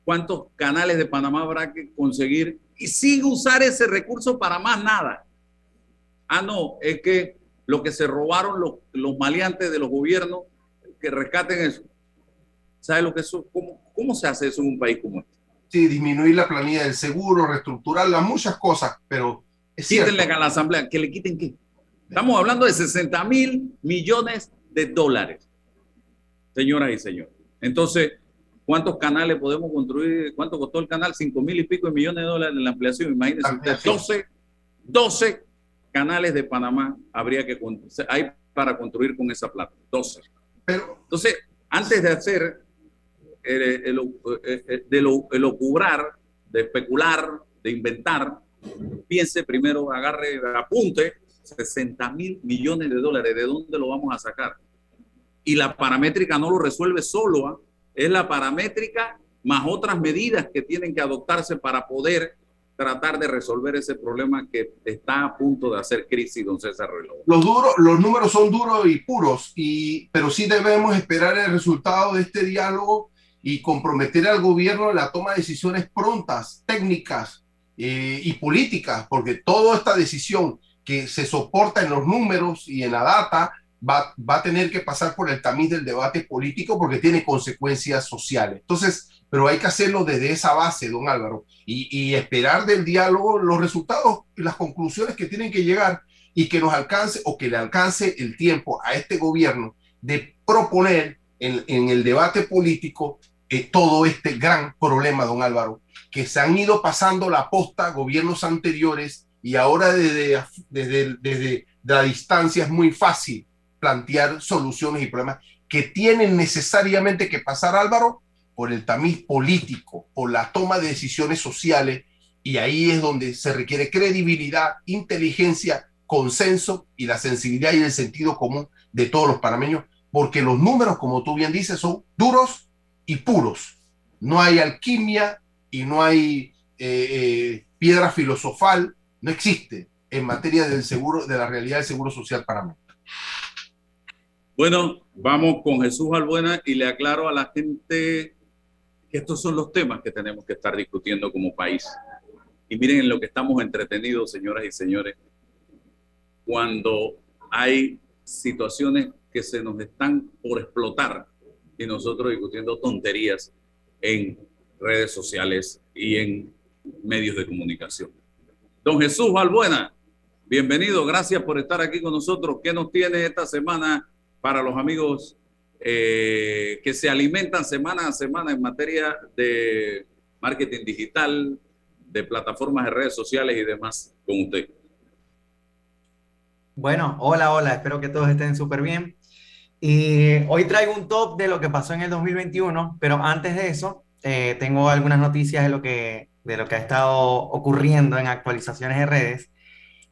cuántos canales de Panamá habrá que conseguir y sin usar ese recurso para más nada. Ah, no, es que lo que se robaron los, los maleantes de los gobiernos, que rescaten eso. ¿Sabe lo que eso? ¿Cómo, ¿Cómo se hace eso en un país como este? Sí, disminuir la planilla del seguro, reestructurarla, muchas cosas, pero Quítenle a la asamblea, que le quiten qué. Estamos hablando de 60 mil millones de dólares, señoras y señores. Entonces, ¿cuántos canales podemos construir? ¿Cuánto costó el canal? 5 mil y pico de millones de dólares en la ampliación. Imagínense usted, 12, 12 canales de Panamá habría que hay para construir con esa plata. 12. Pero, Entonces, antes de hacer el, el, el, de lo, el ocubrar, de especular, de inventar, piense primero, agarre, apunte 60 mil millones de dólares. ¿De dónde lo vamos a sacar? Y la paramétrica no lo resuelve solo, ¿ah? es la paramétrica más otras medidas que tienen que adoptarse para poder tratar de resolver ese problema que está a punto de hacer crisis, don César Reloj. Los, duros, los números son duros y puros, y, pero sí debemos esperar el resultado de este diálogo y comprometer al gobierno en la toma de decisiones prontas, técnicas eh, y políticas, porque toda esta decisión que se soporta en los números y en la data va, va a tener que pasar por el tamiz del debate político porque tiene consecuencias sociales. Entonces, pero hay que hacerlo desde esa base, don Álvaro, y, esperar del diálogo los resultados y las conclusiones que tienen que llegar y que nos alcance o que le alcance el tiempo a este gobierno de proponer en el debate político eh, todo este gran problema, don Álvaro, que se han ido pasando la posta gobiernos anteriores y ahora desde, desde, desde la distancia es muy fácil plantear soluciones y problemas que tienen necesariamente que pasar, Álvaro, por el tamiz político, por la toma de decisiones sociales, y ahí es donde se requiere credibilidad, inteligencia, consenso y la sensibilidad y el sentido común de todos los panameños, porque los números, como tú bien dices, son duros y puros. No hay alquimia y no hay eh, eh, piedra filosofal, no existe en materia del seguro, de la realidad del seguro social panameño. Bueno, vamos con Jesús Albuena y le aclaro a la gente que estos son los temas que tenemos que estar discutiendo como país. Y miren en lo que estamos entretenidos, señoras y señores, cuando hay situaciones que se nos están por explotar y nosotros discutiendo tonterías en redes sociales y en medios de comunicación. Don Jesús Valbuena, bienvenido, gracias por estar aquí con nosotros. ¿Qué nos tiene esta semana para los amigos eh, que se alimentan semana a semana en materia de marketing digital, de plataformas de redes sociales y demás con usted. Bueno, hola, hola, espero que todos estén súper bien. Y hoy traigo un top de lo que pasó en el 2021, pero antes de eso, eh, tengo algunas noticias de lo, que, de lo que ha estado ocurriendo en actualizaciones de redes.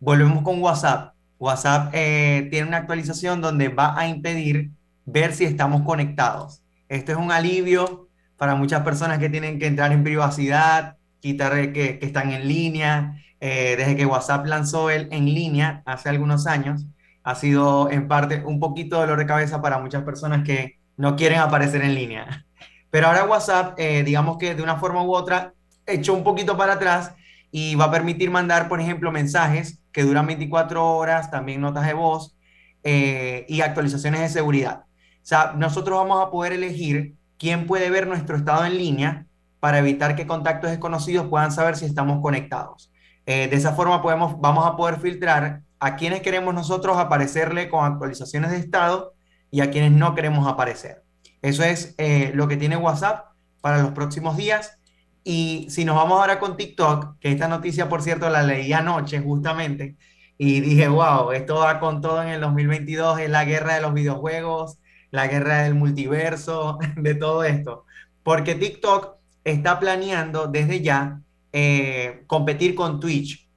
Volvemos con WhatsApp. WhatsApp eh, tiene una actualización donde va a impedir ver si estamos conectados. Esto es un alivio para muchas personas que tienen que entrar en privacidad, quitar que, que están en línea. Eh, desde que WhatsApp lanzó el en línea hace algunos años, ha sido en parte un poquito dolor de cabeza para muchas personas que no quieren aparecer en línea. Pero ahora WhatsApp, eh, digamos que de una forma u otra, echó un poquito para atrás y va a permitir mandar, por ejemplo, mensajes que duran 24 horas, también notas de voz eh, y actualizaciones de seguridad. O sea, nosotros vamos a poder elegir quién puede ver nuestro estado en línea para evitar que contactos desconocidos puedan saber si estamos conectados. Eh, de esa forma podemos, vamos a poder filtrar a quienes queremos nosotros aparecerle con actualizaciones de estado y a quienes no queremos aparecer. Eso es eh, lo que tiene WhatsApp para los próximos días. Y si nos vamos ahora con TikTok, que esta noticia, por cierto, la leí anoche justamente, y dije, wow, esto va con todo en el 2022, es la guerra de los videojuegos, la guerra del multiverso, de todo esto. Porque TikTok está planeando desde ya eh, competir con Twitch.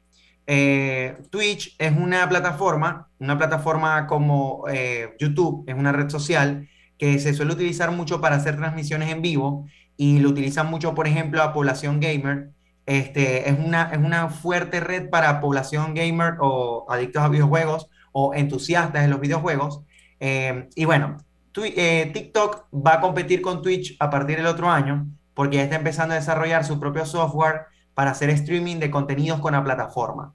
Eh, Twitch es una plataforma, una plataforma como eh, YouTube, es una red social que se suele utilizar mucho para hacer transmisiones en vivo y lo utilizan mucho, por ejemplo, a población gamer. Este, es, una, es una fuerte red para población gamer o adictos a videojuegos o entusiastas de los videojuegos. Eh, y bueno, TikTok va a competir con Twitch a partir del otro año porque ya está empezando a desarrollar su propio software para hacer streaming de contenidos con la plataforma.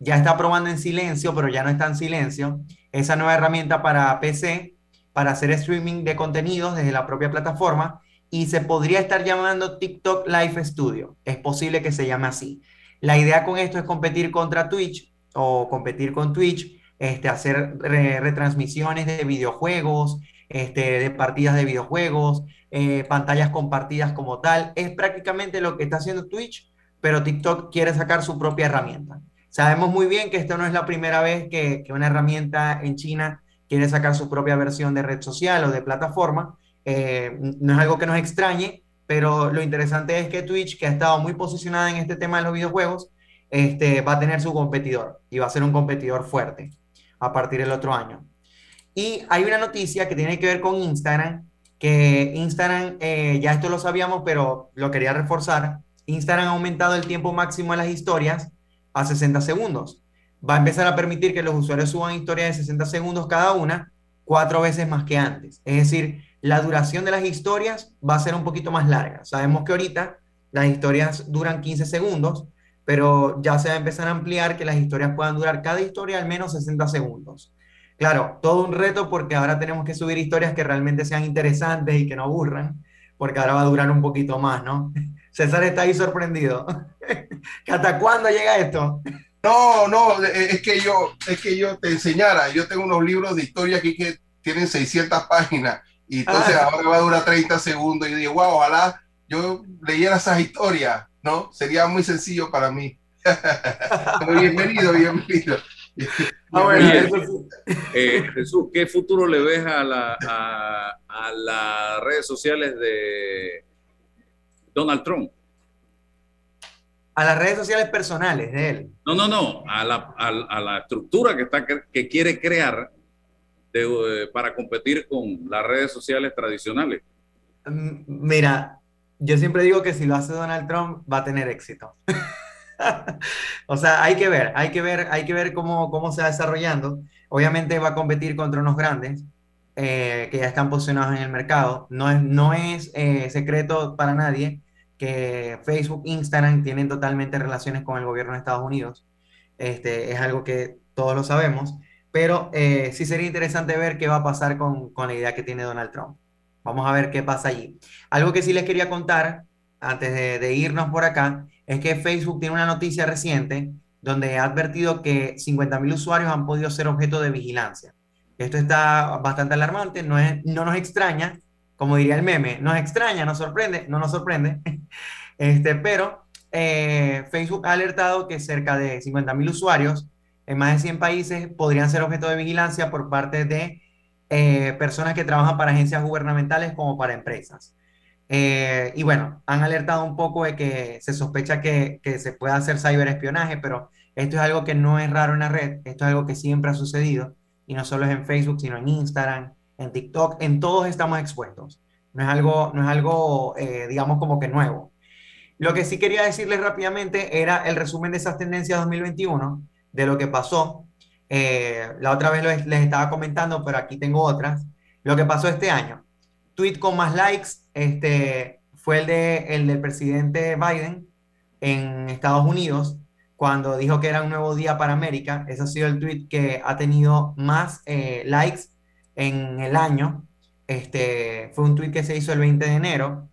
Ya está probando en silencio, pero ya no está en silencio, esa nueva herramienta para PC para hacer streaming de contenidos desde la propia plataforma y se podría estar llamando TikTok Live Studio. Es posible que se llame así. La idea con esto es competir contra Twitch o competir con Twitch, este, hacer retransmisiones de videojuegos, este, de partidas de videojuegos, eh, pantallas compartidas como tal. Es prácticamente lo que está haciendo Twitch, pero TikTok quiere sacar su propia herramienta. Sabemos muy bien que esto no es la primera vez que, que una herramienta en China quiere sacar su propia versión de red social o de plataforma. Eh, no es algo que nos extrañe, pero lo interesante es que Twitch, que ha estado muy posicionada en este tema de los videojuegos, este, va a tener su competidor y va a ser un competidor fuerte a partir del otro año. Y hay una noticia que tiene que ver con Instagram, que Instagram, eh, ya esto lo sabíamos, pero lo quería reforzar. Instagram ha aumentado el tiempo máximo de las historias a 60 segundos. Va a empezar a permitir que los usuarios suban historias de 60 segundos cada una, cuatro veces más que antes. Es decir, la duración de las historias va a ser un poquito más larga. Sabemos que ahorita las historias duran 15 segundos, pero ya se va a empezar a ampliar que las historias puedan durar cada historia al menos 60 segundos. Claro, todo un reto porque ahora tenemos que subir historias que realmente sean interesantes y que no aburran, porque ahora va a durar un poquito más, ¿no? César está ahí sorprendido. ¿Hasta cuándo llega esto? No, no, es que yo, es que yo te enseñara. Yo tengo unos libros de historia aquí que tienen 600 páginas y entonces ah. ahora va a durar 30 segundos. Y digo, wow, ojalá yo leyera esas historias, ¿no? Sería muy sencillo para mí. bienvenido, bienvenido. Ah, eh, Jesús, ¿qué futuro le ves a, la, a, las redes sociales de Donald Trump? A las redes sociales personales de él. No, no, no, a la, a, la estructura que, está, que quiere crear eh, para competir con las redes sociales tradicionales. Mm, mira, yo siempre digo que si lo hace Donald Trump va a tener éxito. o sea, hay que ver, hay que ver, hay que ver cómo, cómo se va desarrollando. Obviamente va a competir contra unos grandes eh, que ya están posicionados en el mercado. No es, no es eh, secreto para nadie que Facebook, Instagram tienen totalmente relaciones con el gobierno de Estados Unidos. Este, es algo que todos lo sabemos, pero eh, sí sería interesante ver qué va a pasar con, con la idea que tiene Donald Trump. Vamos a ver qué pasa allí. Algo que sí les quería contar antes de, irnos por acá es que Facebook tiene una noticia reciente donde ha advertido que 50.000 usuarios han podido ser objeto de vigilancia. Esto está bastante alarmante, no, es, no nos extraña, como diría el meme, nos extraña, nos sorprende, no nos sorprende, este, pero eh, Facebook ha alertado que cerca de 50.000 usuarios en más de 100 países podrían ser objeto de vigilancia por parte de eh, personas que trabajan para agencias gubernamentales como para empresas. Eh, y bueno, han alertado un poco de que se sospecha que, se puede hacer ciberespionaje, pero esto es algo que no es raro en la red, esto es algo que siempre ha sucedido, y no solo es en Facebook, sino en Instagram, en TikTok, en todos estamos expuestos. No es algo, no es algo eh, digamos, como que nuevo. Lo que sí quería decirles rápidamente era el resumen de esas tendencias 2021, de lo que pasó eh, la otra vez les estaba comentando, pero aquí tengo otras. Lo que pasó este año. Tweet con más likes este, fue el, de, el del presidente Biden en Estados Unidos, cuando dijo que era un nuevo día para América. Ese ha sido el tweet que ha tenido más eh, likes en el año. Este, fue un tweet que se hizo el 20 de enero.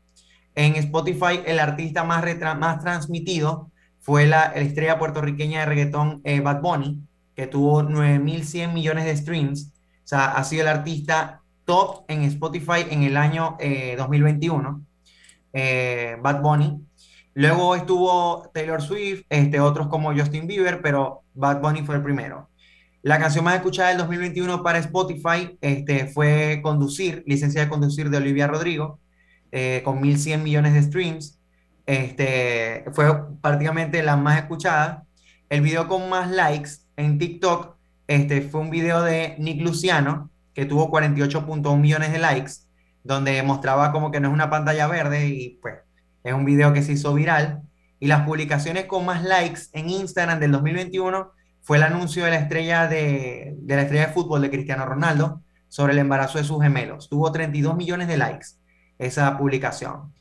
En Spotify, el artista más, más transmitido fue la, estrella puertorriqueña de reggaetón eh, Bad Bunny, que tuvo 9.100 millones de streams. O sea, ha sido el artista top en Spotify en el año 2021, eh, eh, Bad Bunny. Luego estuvo Taylor Swift, este, otros como Justin Bieber, pero Bad Bunny fue el primero. La canción más escuchada del 2021 para Spotify este, fue Conducir, licencia de conducir de Olivia Rodrigo, eh, con 1.100 millones de streams. Este, fue prácticamente la más escuchada. El video con más likes en TikTok este, fue un video de Nick Luciano, que tuvo 48.1 millones de likes, donde mostraba como que no es una pantalla verde y pues es un video que se hizo viral. Y las publicaciones con más likes en Instagram del 2021 fue el anuncio de la estrella de, la estrella de fútbol de Cristiano Ronaldo sobre el embarazo de sus gemelos. Tuvo 32 millones de likes esa publicación.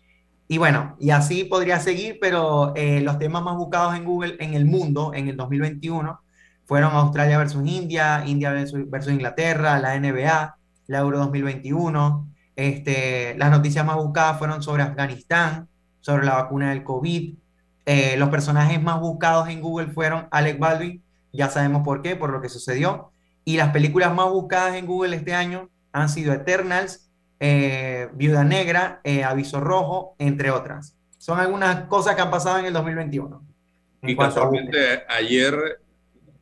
Y bueno, y así podría seguir, pero eh, los temas más buscados en Google en el mundo en el 2021 fueron Australia versus India, India versus, versus Inglaterra, la NBA, la Euro 2021. Este, las noticias más buscadas fueron sobre Afganistán, sobre la vacuna del COVID. Eh, los personajes más buscados en Google fueron Alec Baldwin, ya sabemos por qué, por lo que sucedió. Y las películas más buscadas en Google este año han sido Eternals, eh, Viuda Negra, eh, Aviso Rojo, entre otras. Son algunas cosas que han pasado en el 2021. En Y casualmente ayer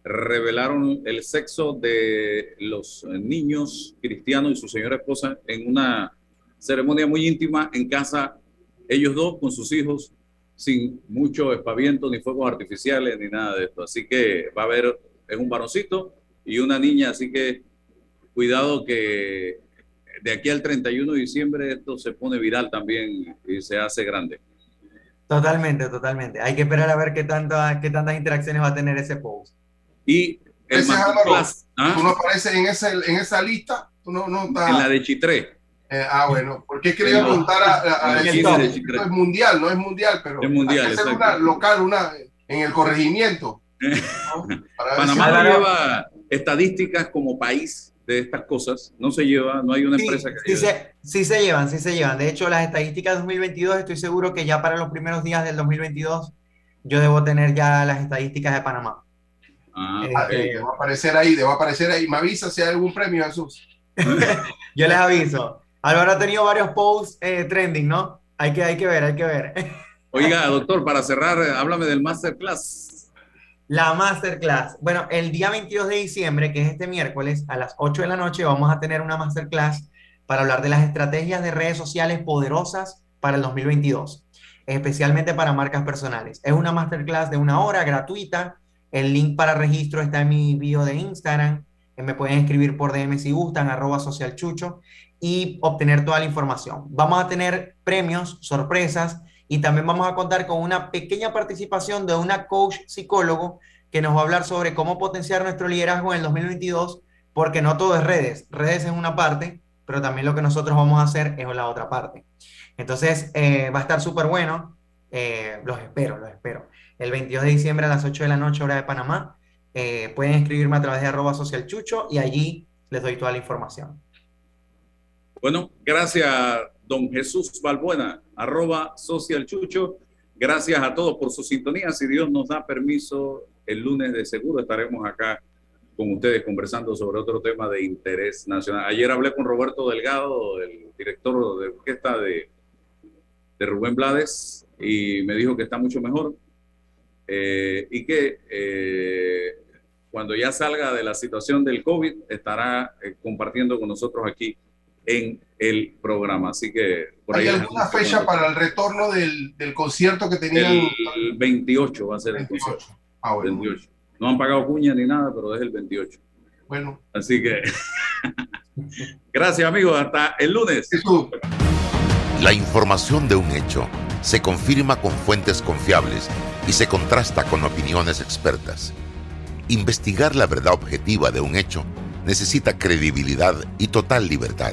revelaron el sexo de los niños cristianos y su señora esposa en una ceremonia muy íntima en casa, ellos dos con sus hijos, sin mucho espaviento, ni fuegos artificiales, ni nada de esto. Así que va a haber, es un varoncito y una niña, así que cuidado que de aquí al 31 de diciembre esto se pone viral también y se hace grande. Totalmente, totalmente. Hay que esperar a ver qué, tanta, qué tantas interacciones va a tener ese post. Y el Ese es Álvaro, masterclass, ¿ah? tú no apareces en, ese, en esa lista, tú no, no estás- en la de Chitré. Eh, ah, bueno, porque es que le iba a preguntar a, a- decir, no es mundial, no es mundial, pero Es mundial, hay que hacer una local, una en el corregimiento. Panamá no lleva estadísticas como país de estas cosas, no se lleva, no hay una Sí, empresa que sí se, sí se llevan, sí se llevan. De hecho, las estadísticas 2022, estoy seguro que ya para los primeros días del 2022, yo debo tener ya las estadísticas de Panamá. Ah, Ah, eh, va a aparecer ahí, a aparecer ahí. Me avisa si hay algún premio, Jesús. Yo les aviso. Álvaro ha tenido varios posts eh, trending, ¿no? Hay que, hay que ver, hay que ver. Oiga, doctor, para cerrar, háblame del masterclass. La masterclass. Bueno, el día 22 de diciembre, que es este miércoles, a las 8 de la noche, vamos a tener una masterclass para hablar de las estrategias de redes sociales poderosas para el 2022, especialmente para marcas personales. Es una masterclass de una hora gratuita. El link para registro está en mi bio de Instagram. Eh, Me pueden escribir por DM si gustan, arroba socialchucho, y obtener toda la información. Vamos a tener premios, sorpresas, y también vamos a contar con una pequeña participación de una coach psicólogo que nos va a hablar sobre cómo potenciar nuestro liderazgo en el 2022, porque no todo es redes. Redes es una parte, pero también lo que nosotros vamos a hacer es la otra parte. Entonces, eh, va a estar súper bueno. Eh, los espero, los espero. El 22 de diciembre a las 8 de la noche, hora de Panamá. Eh, pueden escribirme a través de arroba socialchucho y allí les doy toda la información. Bueno, gracias, don Jesús Balbuena, arroba social. Gracias a todos por su sintonía. Si Dios nos da permiso, el lunes de seguro estaremos acá con ustedes conversando sobre otro tema de interés nacional. Ayer hablé con Roberto Delgado, el director de orquesta de, de Rubén Blades, y me dijo que está mucho mejor eh, y que eh, cuando ya salga de la situación del COVID estará eh, compartiendo con nosotros aquí en el programa. Así que por ¿Hay ahí alguna fecha cuando- para el retorno del, del concierto que tenían? El 28 va a ser el concierto. Ah, bueno. 28. No han pagado cuña ni nada, pero es el 28. Bueno. Así que gracias amigos, hasta el lunes. La información de un hecho se confirma con fuentes confiables y se contrasta con opiniones expertas. Investigar la verdad objetiva de un hecho necesita credibilidad y total libertad.